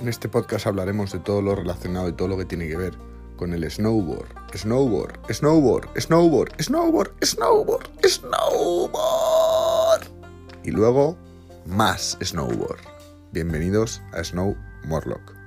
En este podcast hablaremos de todo lo relacionado y todo lo que tiene que ver con el snowboard. Snowboard, snowboard, snowboard, snowboard, snowboard, snowboard. Y luego, más snowboard. Bienvenidos a Snow Morlock.